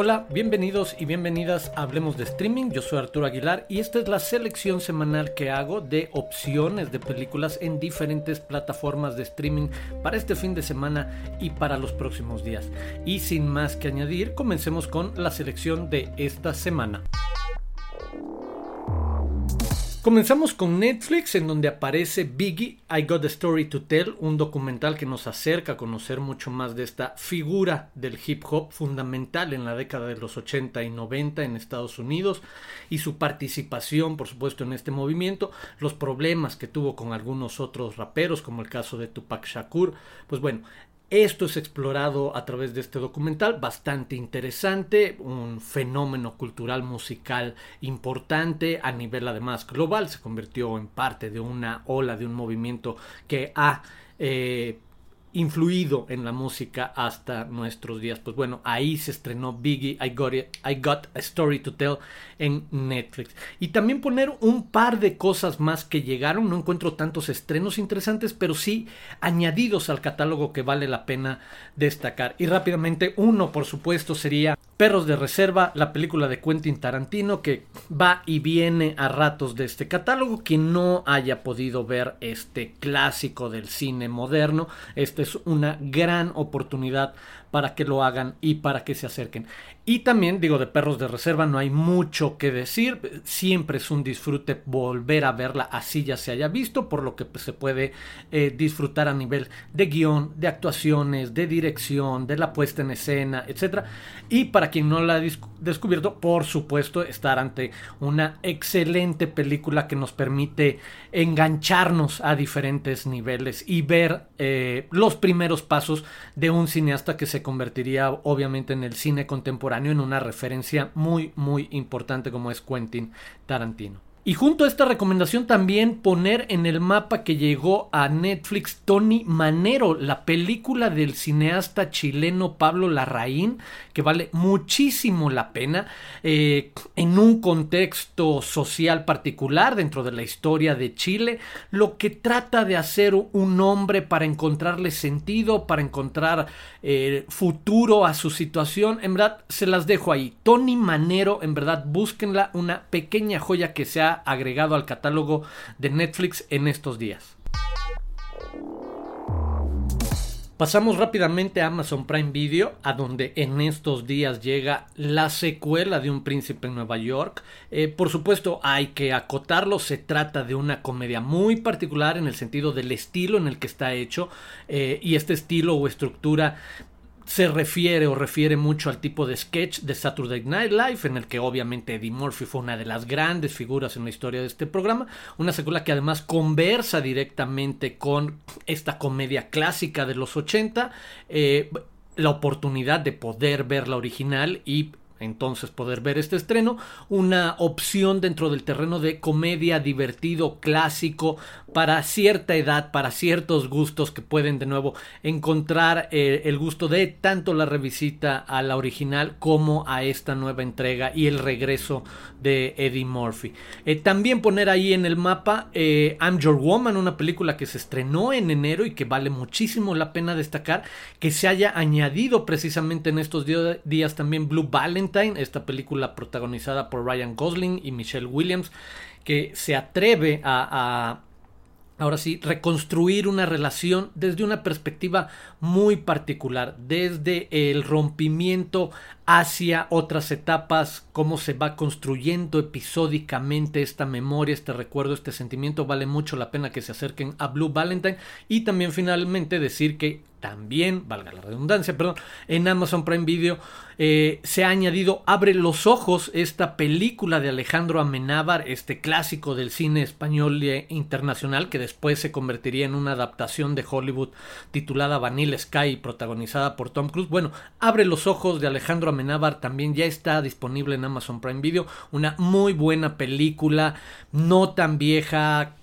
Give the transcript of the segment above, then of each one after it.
Hola, bienvenidos y bienvenidas a Hablemos de Streaming. Yo soy Arturo Aguilar y esta es la selección semanal que hago de opciones de películas en diferentes plataformas de streaming para este fin de semana y para los próximos días. Y sin más que añadir, comencemos con la selección de esta semana. Comenzamos con Netflix, en donde aparece Biggie, I Got a Story to Tell, un documental que nos acerca a conocer mucho más de esta figura del hip hop fundamental en la década de los 80 y 90 en Estados Unidos y su participación, por supuesto, en este movimiento, los problemas que tuvo con algunos otros raperos, como el caso de Tupac Shakur. Pues bueno, esto es explorado a través de este documental, bastante interesante, un fenómeno cultural musical importante a nivel además global, se convirtió en parte de una ola, de un movimiento que ha eh, influido en la música hasta nuestros días. Pues bueno, ahí se estrenó Biggie, I Got, I Got a Story to Tell en Netflix. Y también poner un par de cosas más que llegaron, no encuentro tantos estrenos interesantes, pero sí añadidos al catálogo que vale la pena destacar. Y rápidamente, uno por supuesto sería Perros de Reserva, la película de Quentin Tarantino que va y viene a ratos de este catálogo. Quien no haya podido ver este clásico del cine moderno, esta es una gran oportunidad para que lo hagan y para que se acerquen. Y también, digo, de Perros de Reserva no hay mucho que decir. Siempre es un disfrute volver a verla así ya se haya visto, por lo que pues, se puede eh, disfrutar a nivel de guion, de actuaciones, de dirección, de la puesta en escena, etc. Y para quien no la ha descubierto, por supuesto, estar ante una excelente película que nos permite engancharnos a diferentes niveles y ver eh, los primeros pasos de un cineasta que se convertiría obviamente en el cine contemporáneo en una referencia muy muy importante como es Quentin Tarantino. Y junto a esta recomendación también poner en el mapa que llegó a Netflix Tony Manero, la película del cineasta chileno Pablo Larraín, que vale muchísimo la pena eh, en un contexto social particular dentro de la historia de Chile, lo que trata de hacer un hombre para encontrarle sentido, para encontrar eh, futuro a su situación. En verdad, se las dejo ahí. Tony Manero, en verdad, búsquenla, una pequeña joya que se ha agregado al catálogo de Netflix en estos días. Pasamos rápidamente a Amazon Prime Video, a donde en estos días llega la secuela de Un Príncipe en Nueva York. Eh, por supuesto, hay que acotarlo, se trata de una comedia muy particular en el sentido del estilo en el que está hecho, eh, y este estilo o estructura se refiere o refiere mucho al tipo de sketch de Saturday Night Live, en el que obviamente Eddie Murphy fue una de las grandes figuras en la historia de este programa, una secuela que además conversa directamente con esta comedia clásica de los 80, eh, la oportunidad de poder ver la original y entonces poder ver este estreno, una opción dentro del terreno de comedia divertido, clásico, para cierta edad, para ciertos gustos que pueden de nuevo encontrar eh, el gusto de tanto la revisita a la original como a esta nueva entrega y el regreso de Eddie Murphy. Eh, también poner ahí en el mapa eh, I'm Your Woman, una película que se estrenó en enero y que vale muchísimo la pena destacar que se haya añadido precisamente en estos días también Blue Esta película protagonizada por Ryan Gosling y Michelle Williams que se atreve a ahora sí, reconstruir una relación desde una perspectiva muy particular, desde el rompimiento hacia otras etapas, cómo se va construyendo episódicamente esta memoria, este recuerdo, este sentimiento, vale mucho la pena que se acerquen a Blue Valentine y también finalmente decir que también, valga la redundancia, perdón, en Amazon Prime Video eh, se ha añadido Abre los Ojos, esta película de Alejandro Amenábar, este clásico del cine español e internacional que después se convertiría en una adaptación de Hollywood titulada Vanilla Sky, protagonizada por Tom Cruise. Bueno, Abre los Ojos de Alejandro Amenábar también ya está disponible en Amazon Prime Video, una muy buena película, no tan vieja,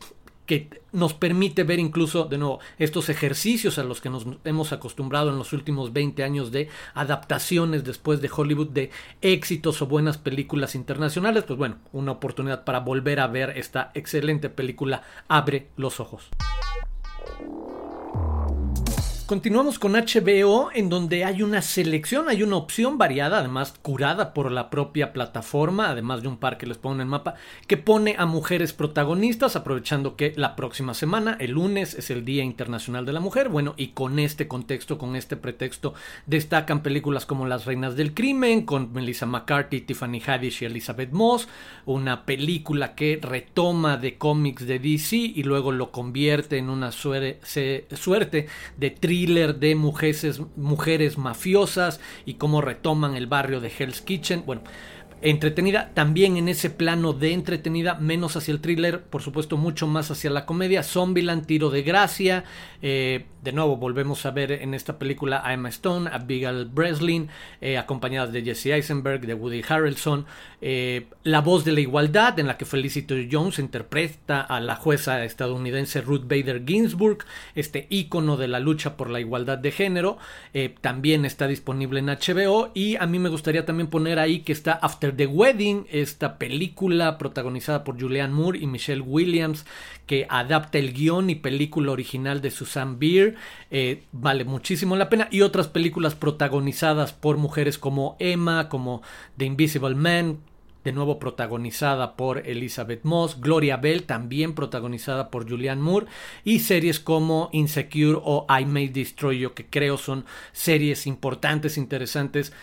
que nos permite ver incluso de nuevo estos ejercicios a los que nos hemos acostumbrado en los últimos 20 años de adaptaciones después de Hollywood de éxitos o buenas películas internacionales, pues bueno, una oportunidad para volver a ver esta excelente película Abre los ojos. Continuamos con HBO en donde hay una selección, hay una opción variada, además curada por la propia plataforma, además de un par que les pongo en el mapa, que pone a mujeres protagonistas, aprovechando que la próxima semana, el lunes, es el Día Internacional de la Mujer. Bueno, y con este contexto, con este pretexto, destacan películas como Las Reinas del Crimen, con Melissa McCarthy, Tiffany Haddish y Elizabeth Moss, una película que retoma de cómics de DC y luego lo convierte en una suerte de de mujeres, mujeres mafiosas y cómo retoman el barrio de Hell's Kitchen. Bueno, entretenida, también en ese plano de entretenida, menos hacia el thriller, por supuesto mucho más hacia la comedia, Zombieland, Tiro de Gracia, eh, de nuevo volvemos a ver en esta película a Emma Stone, a Abigail Breslin, eh, acompañadas de Jesse Eisenberg, de Woody Harrelson, eh, La voz de la igualdad, en la que Felicity Jones interpreta a la jueza estadounidense Ruth Bader Ginsburg, este ícono de la lucha por la igualdad de género, también está disponible en HBO y a mí me gustaría también poner ahí que está After The Wedding, esta película protagonizada por Julianne Moore y Michelle Williams, que adapta el guion y película original de Susan Beer, eh, vale muchísimo la pena, y otras películas protagonizadas por mujeres como Emma, como The Invisible Man, de nuevo protagonizada por Elizabeth Moss, Gloria Bell, también protagonizada por Julianne Moore, y series como Insecure o I May Destroy You, que creo son series importantes, interesantes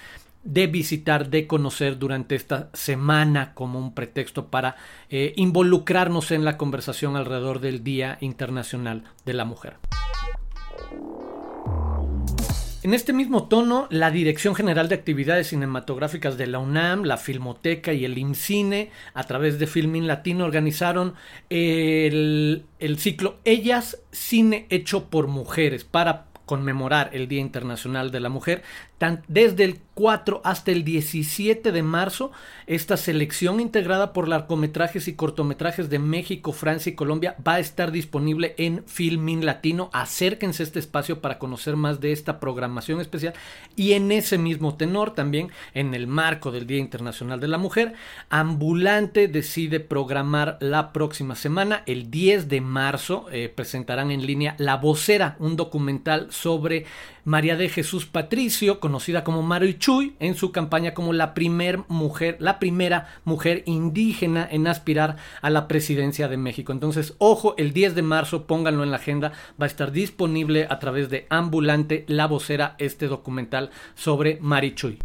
de visitar, de conocer durante esta semana como un pretexto para eh, involucrarnos en la conversación alrededor del Día Internacional de la Mujer. En este mismo tono, la Dirección General de Actividades Cinematográficas de la UNAM, la Filmoteca y el IMCINE, a través de Filmin Latino, organizaron el, el ciclo Ellas, Cine Hecho por Mujeres, para conmemorar el Día Internacional de la Mujer, desde el 4 hasta el 17 de marzo, esta selección integrada por largometrajes y cortometrajes de México, Francia y Colombia va a estar disponible en Filmin Latino. Acérquense a este espacio para conocer más de esta programación especial. Y en ese mismo tenor, también en el marco del Día Internacional de la Mujer, Ambulante decide programar la próxima semana, el 10 de marzo, eh, presentarán en línea La Vocera, un documental sobre María de Jesús Patricio, conocida como Mari Chuy, en su campaña como la primer mujer, la primera mujer indígena en aspirar a la presidencia de México. Entonces, ojo, el 10 de marzo, pónganlo en la agenda, va a estar disponible a través de Ambulante, la vocera, este documental sobre Mari Chuy.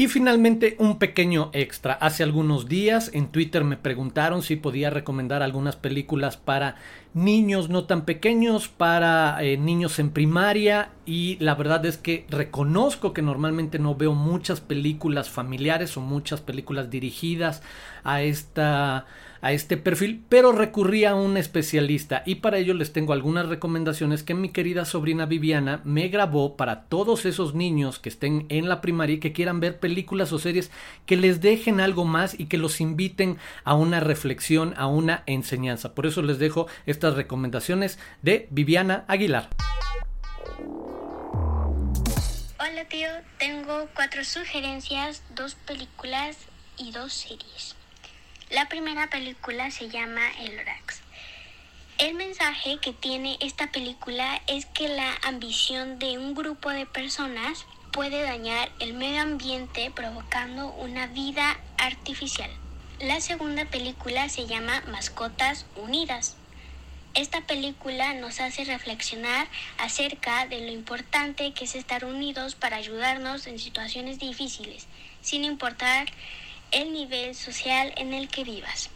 Y finalmente un pequeño extra. Hace algunos días en Twitter me preguntaron si podía recomendar algunas películas para niños no tan pequeños, para eh, niños en primaria y la verdad es que reconozco que normalmente no veo muchas películas familiares o muchas películas dirigidas a esta a este perfil, pero recurrí a un especialista y para ello les tengo algunas recomendaciones que mi querida sobrina Viviana me grabó para todos esos niños que estén en la primaria y que quieran ver películas o series que les dejen algo más y que los inviten a una reflexión, a una enseñanza. Por eso les dejo estas recomendaciones de Viviana Aguilar. Hola tío, tengo cuatro sugerencias, dos películas y dos series. La primera película se llama El Orax. El mensaje que tiene esta película es que la ambición de un grupo de personas puede dañar el medio ambiente provocando una vida artificial. La segunda película se llama Mascotas Unidas. Esta película nos hace reflexionar acerca de lo importante que es estar unidos para ayudarnos en situaciones difíciles, sin importar el nivel social en el que vivas.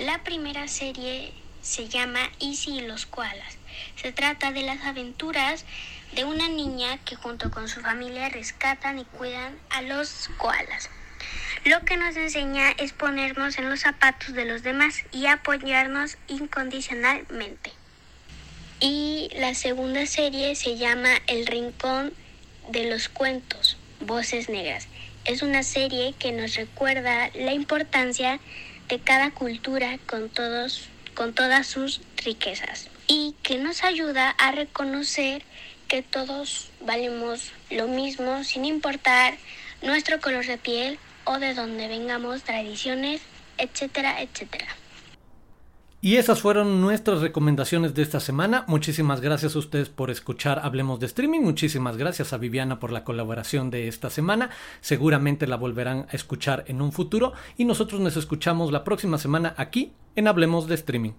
La primera serie se llama Easy y los koalas. Se trata de las aventuras de una niña que junto con su familia rescatan y cuidan a los koalas. Lo que nos enseña es ponernos en los zapatos de los demás y apoyarnos incondicionalmente. Y la segunda serie se llama El Rincón de los Cuentos, Voces Negras es una serie que nos recuerda la importancia de cada cultura con, todos, con todas sus riquezas y que nos ayuda a reconocer que todos valemos lo mismo sin importar nuestro color de piel o de dónde vengamos, tradiciones, etcétera, etcétera. Y esas fueron nuestras recomendaciones de esta semana. Muchísimas gracias a ustedes por escuchar Hablemos de Streaming. Muchísimas gracias a Viviana por la colaboración de esta semana. Seguramente la volverán a escuchar en un futuro. Y nosotros nos escuchamos la próxima semana aquí en Hablemos de Streaming.